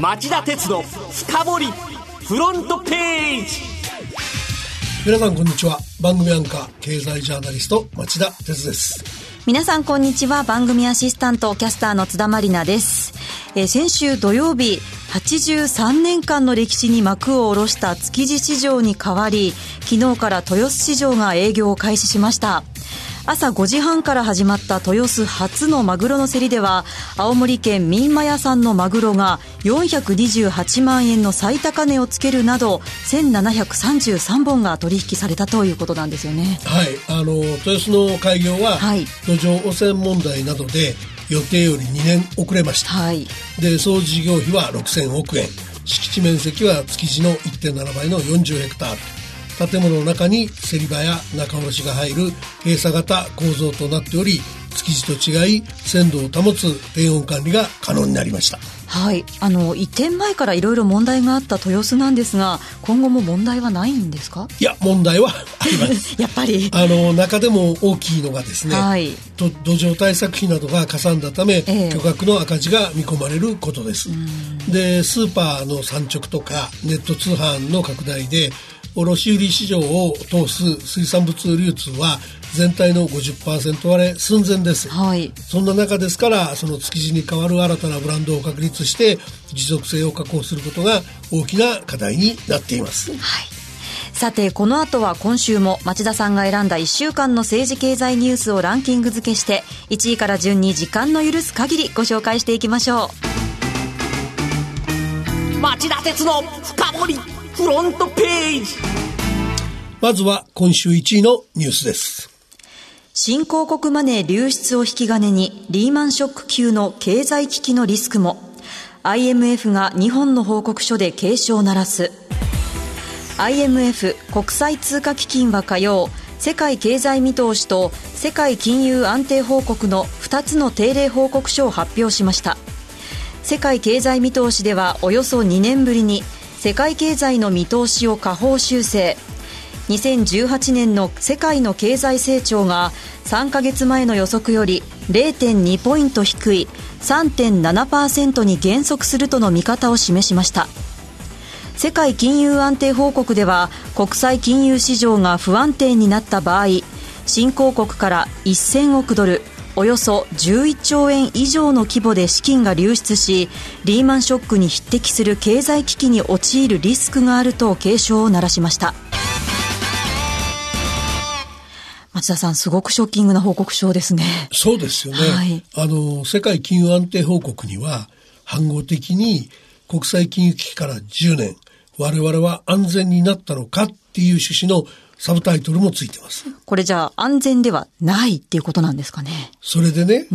町田鉄の深掘りフロントページ。皆さんこんにちは。番組アンカー経済ジャーナリスト町田鉄です。皆さんこんにちは。番組アシスタントキャスターの津田まりなです、えー、先週土曜日83年間の歴史に幕を下ろした築地市場に代わり昨日から豊洲市場が営業を開始しました朝5時半から始まった豊洲初のマグロの競りでは青森県民馬屋さんのマグロが428万円の最高値をつけるなど1733本が取引されたということなんですよね。はいあの豊洲の開業は、はい、土壌汚染問題などで予定より2年遅れました、はい、で総事業費は6000億円。敷地面積は築地の1.7倍の40ヘクタール建物の中に競り場や仲卸が入る閉鎖型構造となっており築地と違い鮮度を保つ低温管理が可能になりました。はい。あの移転前からいろいろ問題があった豊洲なんですが今後も問題はないんですか？いや問題はあります。やっぱり。あの中でも大きいのがですね、はい、土壌対策費などがかさんだため、えー、巨額の赤字が見込まれることです。でスーパーの産直とかネット通販の拡大で卸売市場を通す水産物流通は全体の50%割れ寸前です、はい、そんな中ですからその築地に代わる新たなブランドを確立して持続性を確保することが大きな課題になっています、はい。さてこの後は今週も町田さんが選んだ1週間の政治経済ニュースをランキング付けして1位から順に時間の許す限りご紹介していきましょう。町田鉄の深掘りフロントページ。まずは今週1位のニュースです。新興国マネー流出を引き金にリーマンショック級の経済危機のリスクも。IMF が日本の報告書で警鐘を鳴らす。IMF 国際通貨基金は火曜世界経済見通しと世界金融安定報告の2つの定例報告書を発表しました。世界経済見通しではおよそ2年ぶりに世界経済の見通しを下方修正。2018年の世界の経済成長が3ヶ月前の予測より0.2ポイント低い3.7%に減速するとの見方を示しました。世界金融安定報告では国際金融市場が不安定になった場合新興国から1000億ドルおよそ11兆円以上の規模で資金が流出しリーマンショックに匹敵する経済危機に陥るリスクがあると警鐘を鳴らしました。松田さんすごくショッキングな報告書ですね。そうですよね、はい、あの世界金融安定報告には反合的に国際金融危機から10年我々は安全になったのかっていう趣旨のサブタイトルもついてます。これじゃあ安全ではないっていうことなんですかね。それでね、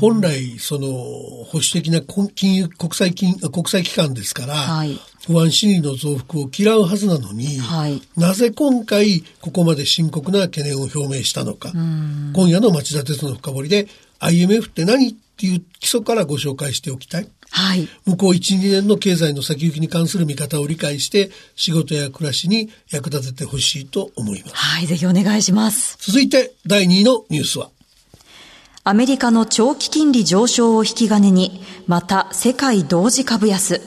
本来その保守的な金融国際金国際機関ですから、はい、不安心理の増幅を嫌うはずなのに、はい、なぜ今回ここまで深刻な懸念を表明したのか。今夜の町田鉄の深掘りで IMF って何っていう基礎からご紹介しておきたい。はい、向こう1、2年の経済の先行きに関する見方を理解して仕事や暮らしに役立ててほしいと思います。はい、ぜひお願いします。続いて第2位のニュースはアメリカの長期金利上昇を引き金にまた世界同時株安。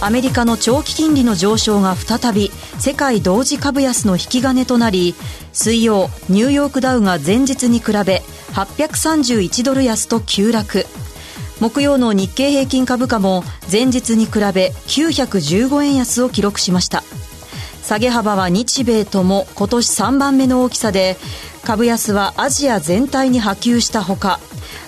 アメリカの長期金利の上昇が再び世界同時株安の引き金となり水曜ニューヨークダウが前日に比べ831ドル安と急落木曜の日経平均株価も前日に比べ915円安を記録しました。下げ幅は日米とも今年3番目の大きさで株安はアジア全体に波及したほか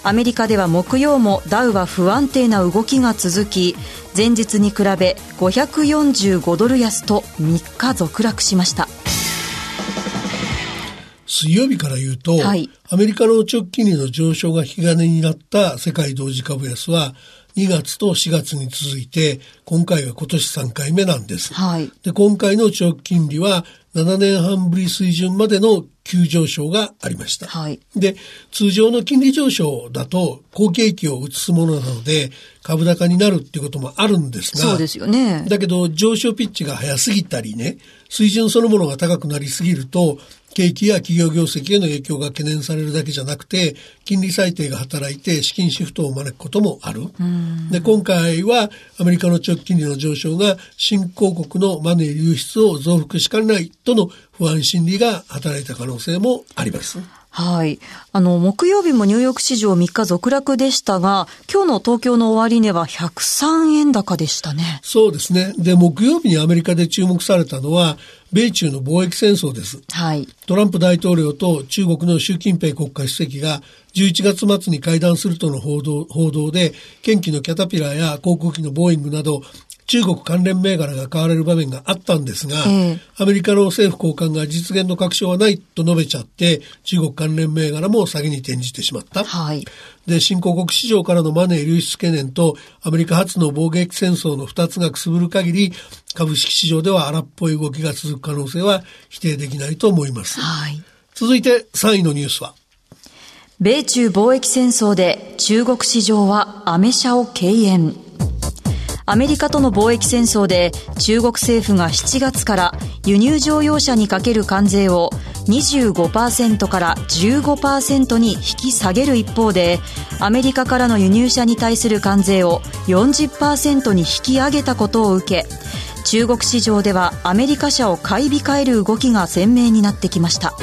アメリカでは木曜もダウは不安定な動きが続き前日に比べ545ドル安と3日続落しました。水曜日から言うと、はい、アメリカの直近利の上昇が引き金になった世界同時株安は2月と4月に続いて今回が今年3回目なんです。はい、で今回の長期金利は7年半ぶり水準までの急上昇がありました。はい、で、通常の金利上昇だと好景気を移すものなので株高になるっていうこともあるんですが、そうですよね。だけど上昇ピッチが速すぎたりね、水準そのものが高くなりすぎると景気や企業業績への影響が懸念されるだけじゃなくて、金利最低が働いて資金シフトを招くこともある。で、今回はアメリカの長期金利の上昇が新興国のマネー流出を増幅しかねないとの不安心理が働いた可能性もあります。はい。あの、木曜日もニューヨーク市場3日続落でしたが、今日の東京の終値は103円高でしたね。そうですね。で、木曜日にアメリカで注目されたのは、米中の貿易戦争です。はい。トランプ大統領と中国の習近平国家主席が11月末に会談するとの報道報道で、近畿のキャタピラーや航空機のボーイングなど中国関連銘柄が買われる場面があったんですが、えー、アメリカの政府高官が実現の確証はないと述べちゃって、中国関連銘柄も下げに転じてしまった。はい。で、新興国市場からのマネー流出懸念と、アメリカ発の貿易戦争の二つがくすぶる限り、株式市場では荒っぽい動きが続く可能性は否定できないと思います。はい。続いて3位のニュースは米中貿易戦争で中国市場はアメ車を敬遠。アメリカとの貿易戦争で中国政府が7月から輸入乗用車にかける関税を25%から15%に引き下げる一方でアメリカからの輸入車に対する関税を40%に引き上げたことを受け中国市場ではアメリカ車を買い控える動きが鮮明になってきました。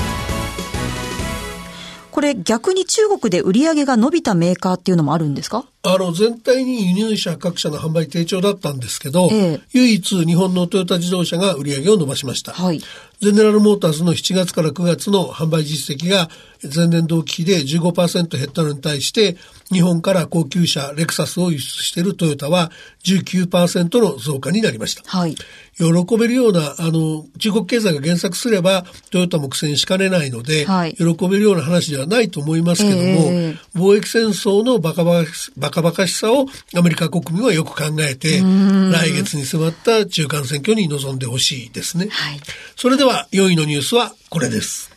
れ逆に中国で売り上げが伸びたメーカーっていうのもあるんですか？あの、全体に輸入車各社の販売低調だったんですけど、ええ、唯一日本のトヨタ自動車が売り上げを伸ばしました。はい。ゼネラルモーターズの7月から9月の販売実績が前年同期比で15%減ったのに対して、日本から高級車レクサスを輸出しているトヨタは19%の増加になりました。はい。喜べるような、あの、中国経済が減速すれば、トヨタも苦戦しかねないので、はい、喜べるような話ではないと思いますけども、えー、貿易戦争のバカバカカバカしさをアメリカ国民はよく考えて、来月に迫った中間選挙に臨んでほしいですね。はい。それでは4位のニュースはこれです。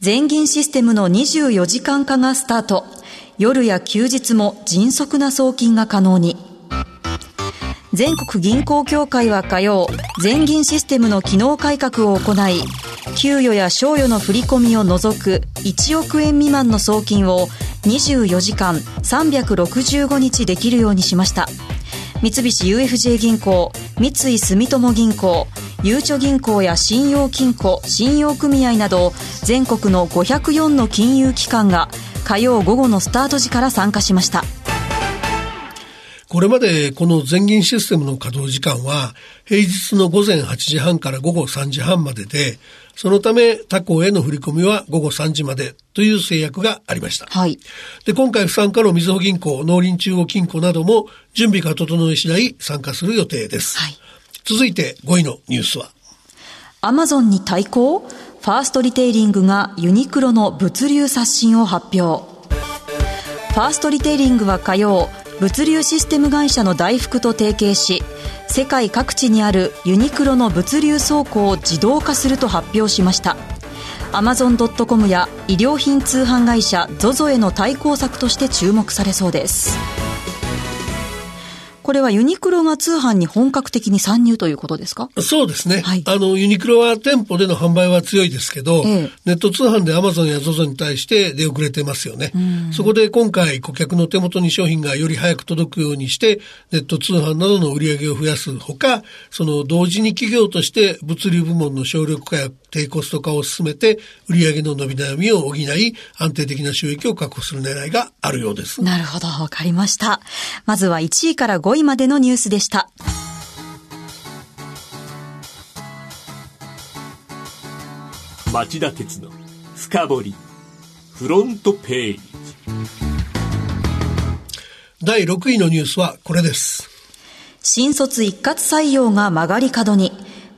全銀システムの24時間化がスタート。夜や休日も迅速な送金が可能に。全国銀行協会は火曜、全銀システムの機能改革を行い、給与や賞与の振り込みを除く1億円未満の送金を24時間365日できるようにしました三菱 UFJ 銀行三井住友銀行ゆうちょ銀行や信用金庫信用組合など全国の504の金融機関が火曜午後のスタート時から参加しましたこれまでこの全銀システムの稼働時間は平日の午前8時半から午後3時半まででそのため他行への振り込みは午後3時までという制約がありました。はい。で、今回不参加のみずほ銀行、農林中央金庫なども準備が整い次第参加する予定です。はい。続いて5位のニュースはアマゾンに対抗？ファーストリテイリングがユニクロの物流刷新を発表。ファーストリテイリングは火曜、物流システム会社の大福と提携し、世界各地にあるユニクロの物流倉庫を自動化すると発表しましたアマゾン・ドット・コムや衣料品通販会社 ZOZO への対抗策として注目されそうですこれはユニクロが通販に本格的に参入ということですか？そうですね。はい、あの、ユニクロは店舗での販売は強いですけど、ええ、ネット通販でアマゾンや ZOZO に対して出遅れてますよね。そこで今回顧客の手元に商品がより早く届くようにして、ネット通販などの売り上げを増やすほか、その同時に企業として物流部門の省力化や低コスト化を進めて、売上の伸び悩みを補い、安定的な収益を確保する狙いがあるようです。なるほど、わかりました。まずは1位から5位までのニュースでした。町田鉄の深掘りフロントページ第6位のニュースはこれです新卒一括採用が曲がり角に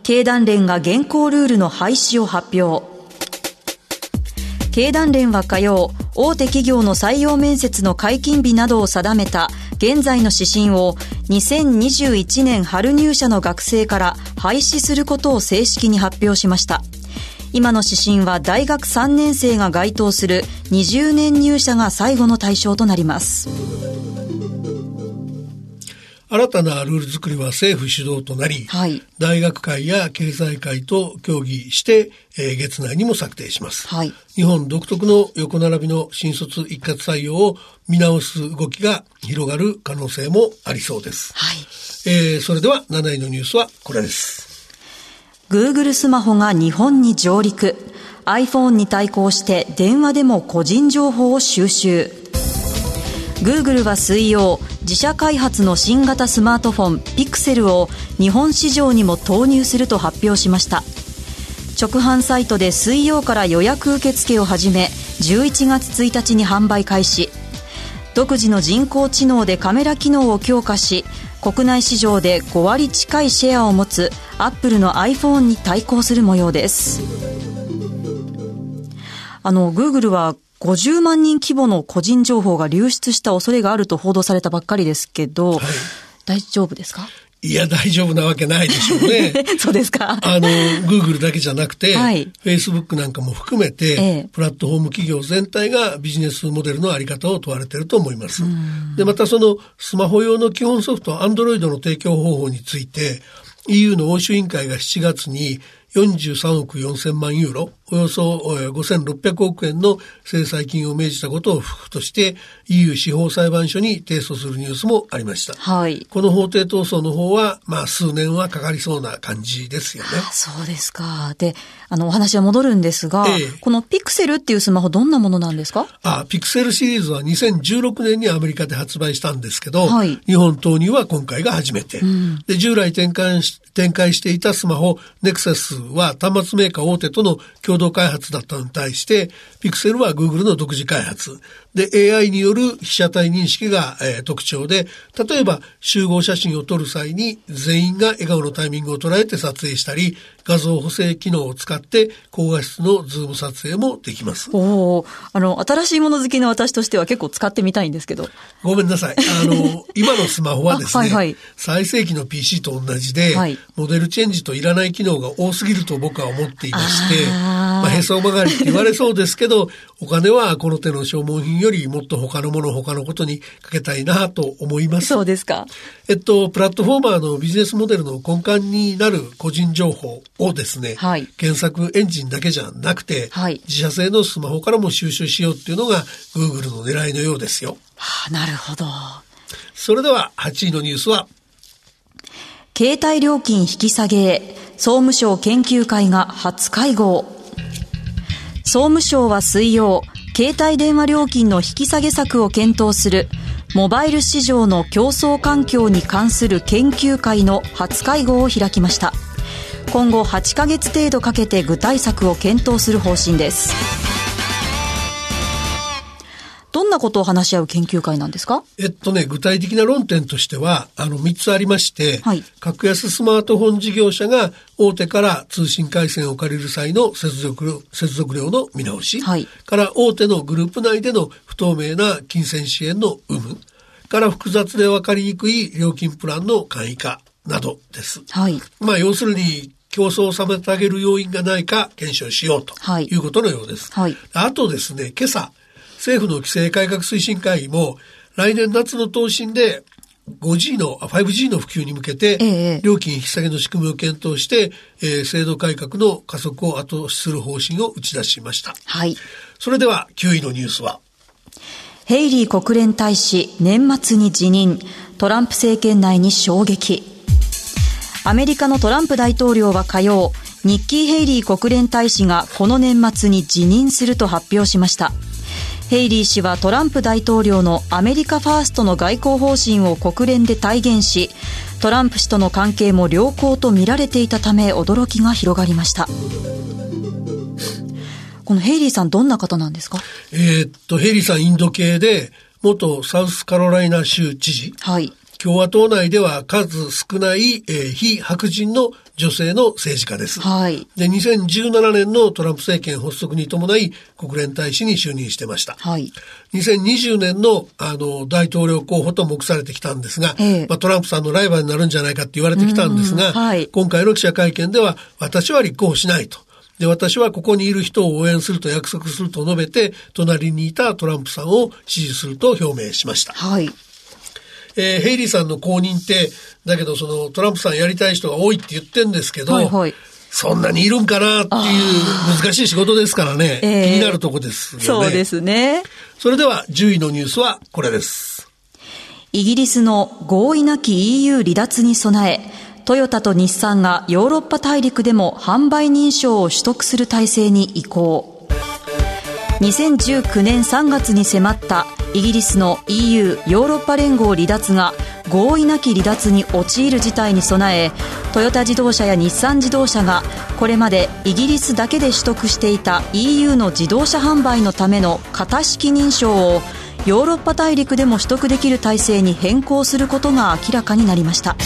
経団連が現行ルールの廃止を発表。経団連は火曜、大手企業の採用面接の解禁日などを定めた現在の指針を2021年春入社の学生から廃止することを正式に発表しました。今の指針は大学3年生が該当する20年入社が最後の対象となります。新たなルール作りは政府主導となり、はい、大学会や経済界と協議して、えー、月内にも策定します、はい、日本独特の横並びの新卒一括採用を見直す動きが広がる可能性もありそうです。はい、えー、それでは7位のニュースはこれです。Google スマホが日本に上陸。iPhone に対抗して電話でも個人情報を収集。Google は水曜、自社開発の新型スマートフォン Pixel を日本市場にも投入すると発表しました。直販サイトで水曜から予約受付を始め、11月1日に販売開始。独自の人工知能でカメラ機能を強化し国内市場で5割近いシェアを持つアップルの iPhone に対抗する模様ですあのグーグルは50万人規模の個人情報が流出した恐れがあると報道されたばっかりですけど、はい、大丈夫ですか？いや、大丈夫なわけないでしょうね。そうですか。あの、Google だけじゃなくて、はい、Facebook なんかも含めて、ええ、プラットフォーム企業全体がビジネスモデルのあり方を問われていると思います。で、またそのスマホ用の基本ソフト Android の提供方法について、EU の欧州委員会が7月に43億4000万ユーロ、およそ5600億円の制裁金を命じたことを不服として EU 司法裁判所に提訴するニュースもありました。はい。この法廷闘争の方は、まあ数年はかかりそうな感じですよね。そうですか。で、あの、お話は戻るんですが、ええ、このピクセルっていうスマホどんなものなんですか？あ、ピクセルシリーズは2016年にアメリカで発売したんですけど、はい、日本投入は今回が初めて。うん、で、従来展開し展開していたスマホ Nexus は端末メーカー大手との共同開発だったのに対して、ピクセルは Google の独自開発。で、AI による被写体認識が、えー、特徴で、例えば集合写真を撮る際に全員が笑顔のタイミングを捉えて撮影したり、画像補正機能を使って高画質のズーム撮影もできます。おあの、新しいもの好きの私としては結構使ってみたいんですけど。ごめんなさい。あの、今のスマホはですね、はいはい、最盛期の PC と同じで、はい、モデルチェンジといらない機能が多すぎると僕は思っていまして、あまあ、へそ曲がりって言われそうですけど、お金はこの手の消耗品よりもっと他のもの、他のことにかけたいなと思います。そうですか。えっと、プラットフォーマーのビジネスモデルの根幹になる個人情報をですね、はい、検索エンジンだけじゃなくて、はい、自社製のスマホからも収集しようっていうのが Google の狙いのようですよ。はあ、なるほど。それでは8位のニュースは、携帯料金引き下げへ、総務省研究会が初会合。総務省は水曜、携帯電話料金の引き下げ策を検討するモバイル市場の競争環境に関する研究会の初会合を開きました。今後8ヶ月程度かけて具体策を検討する方針ですどんなことを話し合う研究会なんですか？えっとね、具体的な論点としては、あの、3つありまして、はい、格安スマートフォン事業者が大手から通信回線を借りる際の接続接続料の見直し、はい、から大手のグループ内での不透明な金銭支援の有無、から複雑で分かりにくい料金プランの簡易化などです。はい。まあ、要するに、競争を妨げる要因がないか検証しようということのようです。はい、あとですね、今朝、政府の規制改革推進会議も来年夏の答申で 5G の、5G の普及に向けて、料金引き下げの仕組みを検討して、えー、制度改革の加速を後押しする方針を打ち出しました。はい。それでは9位のニュースはヘイリー国連大使年末に辞任、トランプ政権内に衝撃。アメリカのトランプ大統領は火曜、ニッキー・ヘイリー国連大使がこの年末に辞任すると発表しました。ヘイリー氏はトランプ大統領のアメリカファーストの外交方針を国連で体現し、トランプ氏との関係も良好と見られていたため驚きが広がりました。このヘイリーさんどんな方なんですか？えー、っと、ヘイリーさんインド系で、元サウスカロライナ州知事。はい。共和党内では数少ない、えー、非白人の女性の政治家です。はい。で、2017年のトランプ政権発足に伴い国連大使に就任してました。はい。2020年のあの大統領候補と目されてきたんですが、えー、まあ、トランプさんのライバルになるんじゃないかって言われてきたんですが、はい、今回の記者会見では私は立候補しないと。で、私はここにいる人を応援すると約束すると述べて、隣にいたトランプさんを支持すると表明しました。はい。えー、ヘイリーさんの後任って、だけどそのトランプさんやりたい人が多いって言ってんですけど、はいはい、そんなにいるんかなっていう難しい仕事ですからね、えー、気になるとこですよね。そうですね。それでは10位のニュースはこれです。イギリスの合意なき EU 離脱に備え、トヨタと日産がヨーロッパ大陸でも販売認証を取得する体制に移行。2019年3月に迫ったイギリスの EU= ヨーロッパ連合離脱が合意なき離脱に陥る事態に備えトヨタ自動車や日産自動車がこれまでイギリスだけで取得していた EU の自動車販売のための型式認証をヨーロッパ大陸でも取得できる体制に変更することが明らかになりました。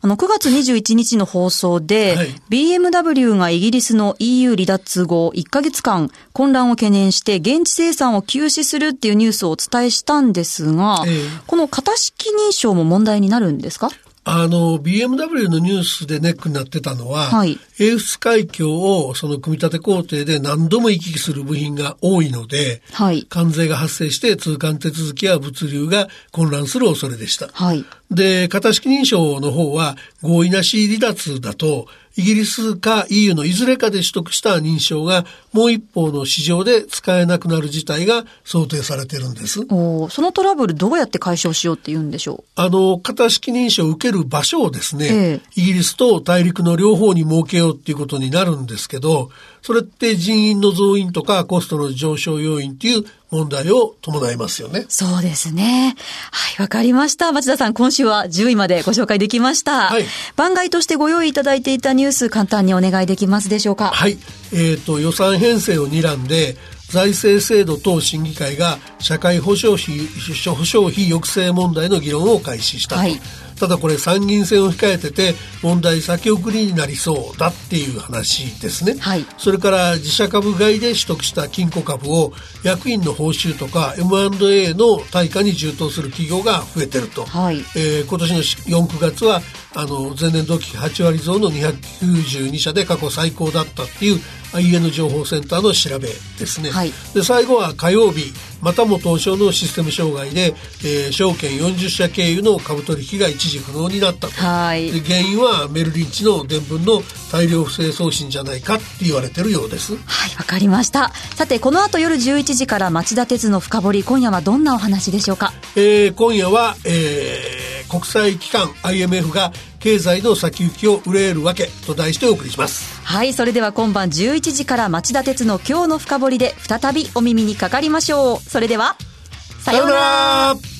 あの、9月21日の放送で、はい、BMW がイギリスの EU 離脱後1ヶ月間混乱を懸念して現地生産を休止するっていうニュースをお伝えしたんですが、えー、この型式認証も問題になるんですか？あの、BMW のニュースでネックになってたのは、はい、英仏海峡をその組み立て工程で何度も行き来する部品が多いので、はい、関税が発生して通関手続きや物流が混乱する恐れでした。はい、で、型式認証の方は合意なし離脱だと、イギリスか EU のいずれかで取得した認証がもう一方の市場で使えなくなる事態が想定されてるんです。おそのトラブルどうやって解消しようって言うんでしょう？あの、型式認証を受ける場所をですね、えイギリスと大陸の両方に設けようっていうことになるんですけど、それって人員の増員とかコストの上昇要因っていう問題を伴いますよね。そうですね。はい、わかりました。町田さん、今週は10位までご紹介できました。はい。番外としてご用意いただいていたニュース、簡単にお願いできますでしょうか？はい。えっ、ー、と、予算編成を睨んで、財政制度等審議会が社会保障費保障費抑制問題の議論を開始したと。はいただこれ参議院選を控えてて問題先送りになりそうだっていう話ですね、はい、それから自社株買いで取得した金庫株を役員の報酬とか M&A の対価に充当する企業が増えてると、はい、えー、今年の4、9月はあの前年同期8割増の292社で過去最高だったっていう IN 情報センターの調べですね、はい、で最後は火曜日またも東証のシステム障害で、えー、証券40社経由の株取引が一時不能になったと、はい、で原因はメルリンチの伝聞の大量不正送信じゃないかって言われてるようです。はいわかりました。さてこの後夜11時から町田鉄の深掘り今夜はどんなお話でしょうか、えー、今夜は、えー、国際機関 IMF が経済の先行きを憂えるわけと題してお送りします。はいそれでは今晩11時から町田鉄の今日の深掘りで再びお耳にかかりましょう。それではさようなら